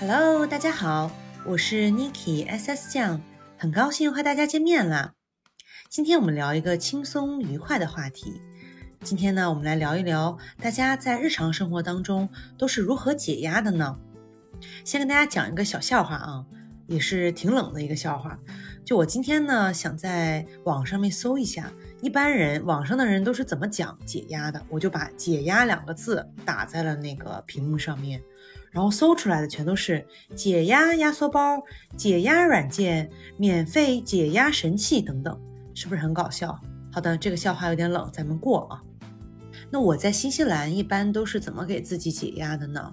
Hello，大家好，我是 Niki SS 酱，很高兴和大家见面啦。今天我们聊一个轻松愉快的话题。今天呢，我们来聊一聊大家在日常生活当中都是如何解压的呢？先跟大家讲一个小笑话啊，也是挺冷的一个笑话。就我今天呢，想在网上面搜一下，一般人网上的人都是怎么讲解压的，我就把“解压”两个字打在了那个屏幕上面。然后搜出来的全都是解压压缩包、解压软件、免费解压神器等等，是不是很搞笑？好的，这个笑话有点冷，咱们过啊。那我在新西兰一般都是怎么给自己解压的呢？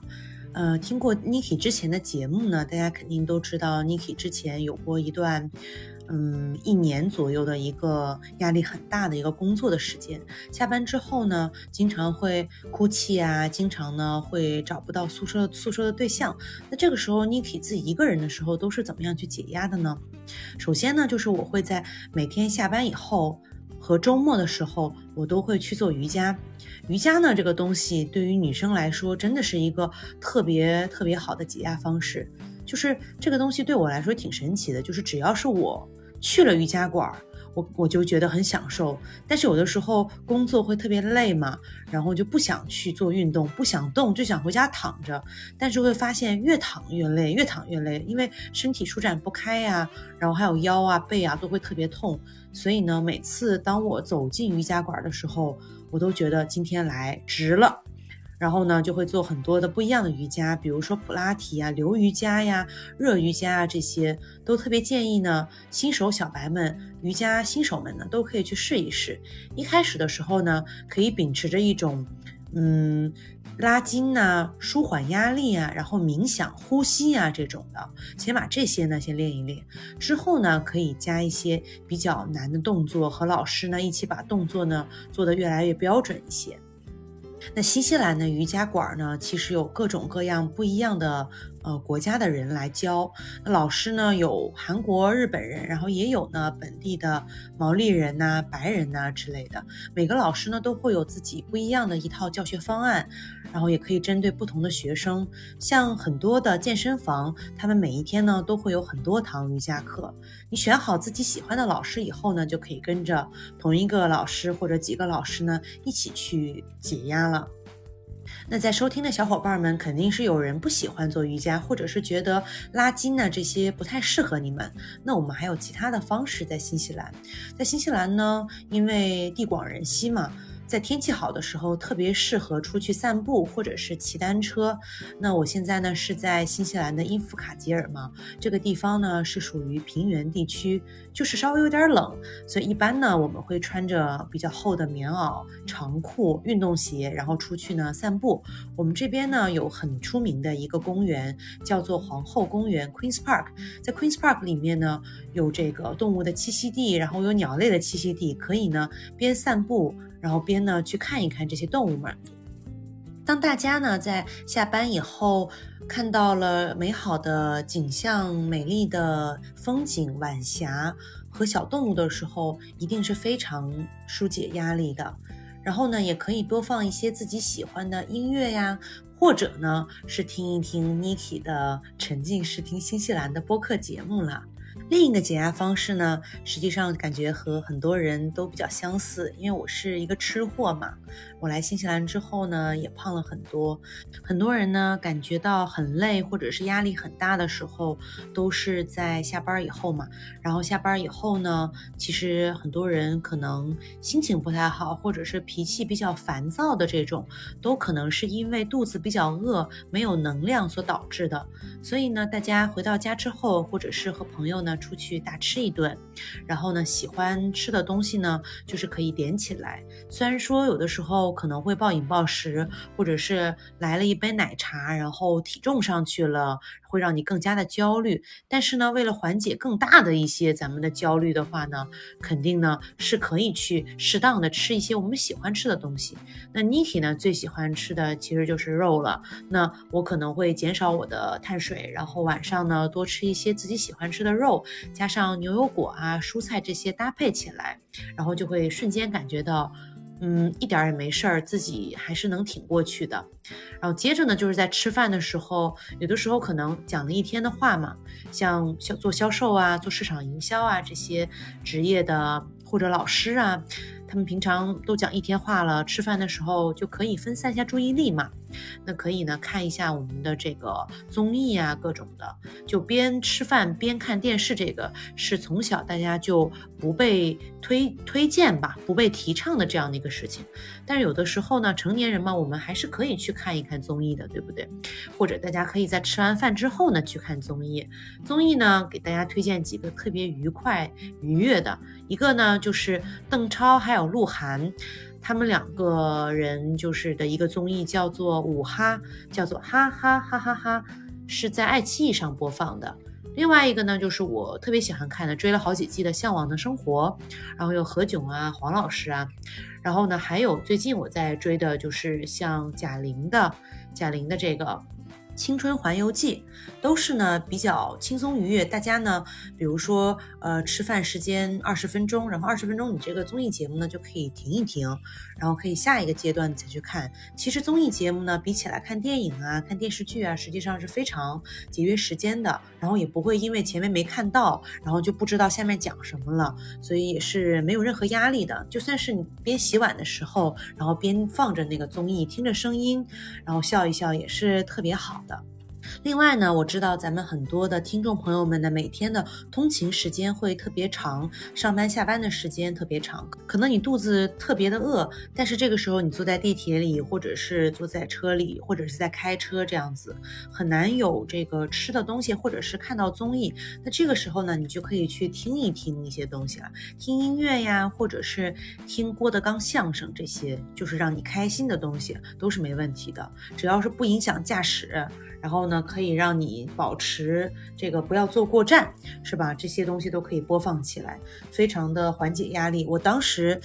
呃，听过 Niki 之前的节目呢，大家肯定都知道 Niki 之前有过一段。嗯，一年左右的一个压力很大的一个工作的时间，下班之后呢，经常会哭泣啊，经常呢会找不到宿舍宿舍的对象。那这个时候，Niki 自己一个人的时候都是怎么样去解压的呢？首先呢，就是我会在每天下班以后和周末的时候，我都会去做瑜伽。瑜伽呢，这个东西对于女生来说，真的是一个特别特别好的解压方式。就是这个东西对我来说挺神奇的，就是只要是我。去了瑜伽馆，我我就觉得很享受。但是有的时候工作会特别累嘛，然后就不想去做运动，不想动，就想回家躺着。但是会发现越躺越累，越躺越累，因为身体舒展不开呀，然后还有腰啊、背啊都会特别痛。所以呢，每次当我走进瑜伽馆的时候，我都觉得今天来值了。然后呢，就会做很多的不一样的瑜伽，比如说普拉提啊、流瑜伽呀、热瑜伽啊，这些都特别建议呢，新手小白们、瑜伽新手们呢，都可以去试一试。一开始的时候呢，可以秉持着一种，嗯，拉筋呐、舒缓压力啊，然后冥想、呼吸啊这种的，先把这些呢先练一练。之后呢，可以加一些比较难的动作，和老师呢一起把动作呢做得越来越标准一些。那新西兰的瑜伽馆呢，其实有各种各样不一样的。呃，国家的人来教，那老师呢有韩国、日本人，然后也有呢本地的毛利人呐、白人呐之类的。每个老师呢都会有自己不一样的一套教学方案，然后也可以针对不同的学生。像很多的健身房，他们每一天呢都会有很多堂瑜伽课。你选好自己喜欢的老师以后呢，就可以跟着同一个老师或者几个老师呢一起去解压了。那在收听的小伙伴们，肯定是有人不喜欢做瑜伽，或者是觉得拉筋呢这些不太适合你们。那我们还有其他的方式，在新西兰，在新西兰呢，因为地广人稀嘛。在天气好的时候，特别适合出去散步或者是骑单车。那我现在呢是在新西兰的因弗卡吉尔嘛，这个地方呢是属于平原地区，就是稍微有点冷，所以一般呢我们会穿着比较厚的棉袄、长裤、运动鞋，然后出去呢散步。我们这边呢有很出名的一个公园，叫做皇后公园 （Queen's Park）。在 Queen's Park 里面呢有这个动物的栖息地，然后有鸟类的栖息地，可以呢边散步。然后边呢去看一看这些动物们。当大家呢在下班以后看到了美好的景象、美丽的风景、晚霞和小动物的时候，一定是非常疏解压力的。然后呢，也可以多放一些自己喜欢的音乐呀，或者呢是听一听 Niki 的沉浸式听新西兰的播客节目了。另一个解压方式呢，实际上感觉和很多人都比较相似，因为我是一个吃货嘛。我来新西兰之后呢，也胖了很多。很多人呢感觉到很累或者是压力很大的时候，都是在下班以后嘛。然后下班以后呢，其实很多人可能心情不太好，或者是脾气比较烦躁的这种，都可能是因为肚子比较饿，没有能量所导致的。所以呢，大家回到家之后，或者是和朋友呢出去大吃一顿，然后呢喜欢吃的东西呢，就是可以点起来。虽然说有的时候。可能会暴饮暴食，或者是来了一杯奶茶，然后体重上去了，会让你更加的焦虑。但是呢，为了缓解更大的一些咱们的焦虑的话呢，肯定呢是可以去适当的吃一些我们喜欢吃的东西。那 Niki 呢最喜欢吃的其实就是肉了。那我可能会减少我的碳水，然后晚上呢多吃一些自己喜欢吃的肉，加上牛油果啊、蔬菜这些搭配起来，然后就会瞬间感觉到。嗯，一点也没事儿，自己还是能挺过去的。然后接着呢，就是在吃饭的时候，有的时候可能讲了一天的话嘛，像销做销售啊、做市场营销啊这些职业的或者老师啊。他们平常都讲一天话了，吃饭的时候就可以分散一下注意力嘛。那可以呢，看一下我们的这个综艺啊，各种的，就边吃饭边看电视。这个是从小大家就不被推推荐吧，不被提倡的这样的一个事情。但是有的时候呢，成年人嘛，我们还是可以去看一看综艺的，对不对？或者大家可以在吃完饭之后呢去看综艺。综艺呢，给大家推荐几个特别愉快愉悦的，一个呢就是邓超还有。有鹿晗，他们两个人就是的一个综艺叫做《五哈》，叫做哈哈哈哈哈，是在爱奇艺上播放的。另外一个呢，就是我特别喜欢看的，追了好几季的《向往的生活》，然后有何炅啊、黄老师啊，然后呢，还有最近我在追的就是像贾玲的，贾玲的这个。青春环游记都是呢比较轻松愉悦，大家呢，比如说呃吃饭时间二十分钟，然后二十分钟你这个综艺节目呢就可以停一停，然后可以下一个阶段再去看。其实综艺节目呢比起来看电影啊、看电视剧啊，实际上是非常节约时间的，然后也不会因为前面没看到，然后就不知道下面讲什么了，所以也是没有任何压力的。就算是你边洗碗的时候，然后边放着那个综艺，听着声音，然后笑一笑，也是特别好。的。另外呢，我知道咱们很多的听众朋友们呢，每天的通勤时间会特别长，上班下班的时间特别长，可能你肚子特别的饿，但是这个时候你坐在地铁里，或者是坐在车里，或者是在开车这样子，很难有这个吃的东西，或者是看到综艺。那这个时候呢，你就可以去听一听一些东西了，听音乐呀，或者是听郭德纲相声，这些就是让你开心的东西都是没问题的，只要是不影响驾驶。然后呢，可以让你保持这个不要坐过站，是吧？这些东西都可以播放起来，非常的缓解压力。我当时。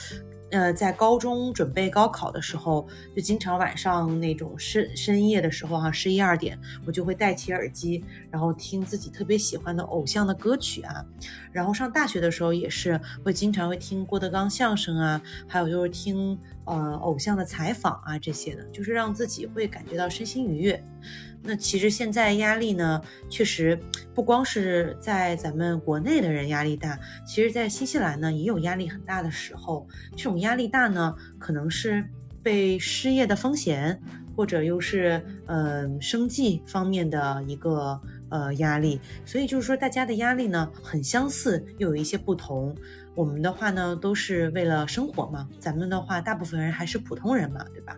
呃，在高中准备高考的时候，就经常晚上那种深深夜的时候哈，十一二点，我就会戴起耳机，然后听自己特别喜欢的偶像的歌曲啊。然后上大学的时候也是会经常会听郭德纲相声啊，还有就是听呃偶像的采访啊这些的，就是让自己会感觉到身心愉悦。那其实现在压力呢，确实不光是在咱们国内的人压力大，其实在新西兰呢也有压力很大的时候。这种压力大呢，可能是被失业的风险，或者又是嗯生计方面的一个。呃，压力，所以就是说，大家的压力呢很相似，又有一些不同。我们的话呢，都是为了生活嘛。咱们的话，大部分人还是普通人嘛，对吧？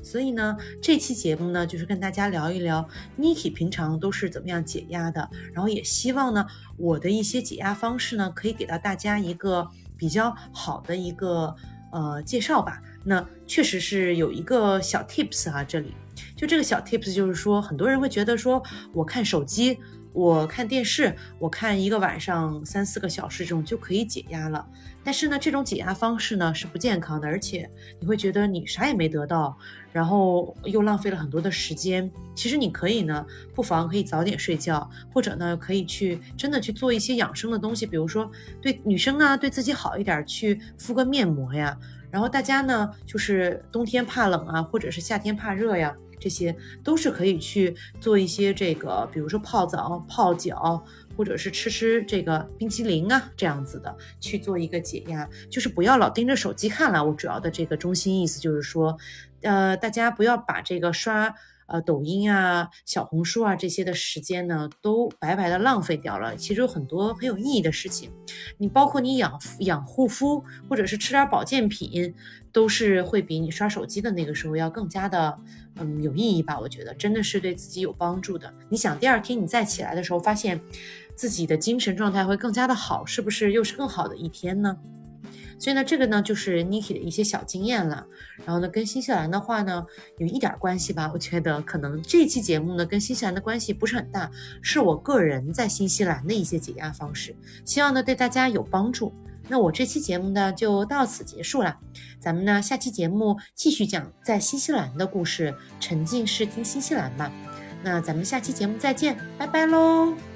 所以呢，这期节目呢，就是跟大家聊一聊 Niki 平常都是怎么样解压的。然后也希望呢，我的一些解压方式呢，可以给到大家一个比较好的一个呃介绍吧。那确实是有一个小 tips 啊，这里。就这个小 tips，就是说，很多人会觉得说，我看手机，我看电视，我看一个晚上三四个小时这种就可以解压了。但是呢，这种解压方式呢是不健康的，而且你会觉得你啥也没得到，然后又浪费了很多的时间。其实你可以呢，不妨可以早点睡觉，或者呢，可以去真的去做一些养生的东西，比如说对女生啊，对自己好一点，去敷个面膜呀。然后大家呢，就是冬天怕冷啊，或者是夏天怕热呀。这些都是可以去做一些这个，比如说泡澡、泡脚，或者是吃吃这个冰淇淋啊，这样子的去做一个解压，就是不要老盯着手机看了。我主要的这个中心意思就是说，呃，大家不要把这个刷。呃，抖音啊、小红书啊这些的时间呢，都白白的浪费掉了。其实有很多很有意义的事情，你包括你养养护肤，或者是吃点保健品，都是会比你刷手机的那个时候要更加的，嗯，有意义吧？我觉得真的是对自己有帮助的。你想，第二天你再起来的时候，发现自己的精神状态会更加的好，是不是又是更好的一天呢？所以呢，这个呢就是 Niki 的一些小经验了。然后呢，跟新西兰的话呢，有一点关系吧。我觉得可能这期节目呢，跟新西兰的关系不是很大，是我个人在新西兰的一些解压方式。希望呢对大家有帮助。那我这期节目呢就到此结束了。咱们呢下期节目继续讲在新西兰的故事，沉浸式听新西兰吧。那咱们下期节目再见，拜拜喽。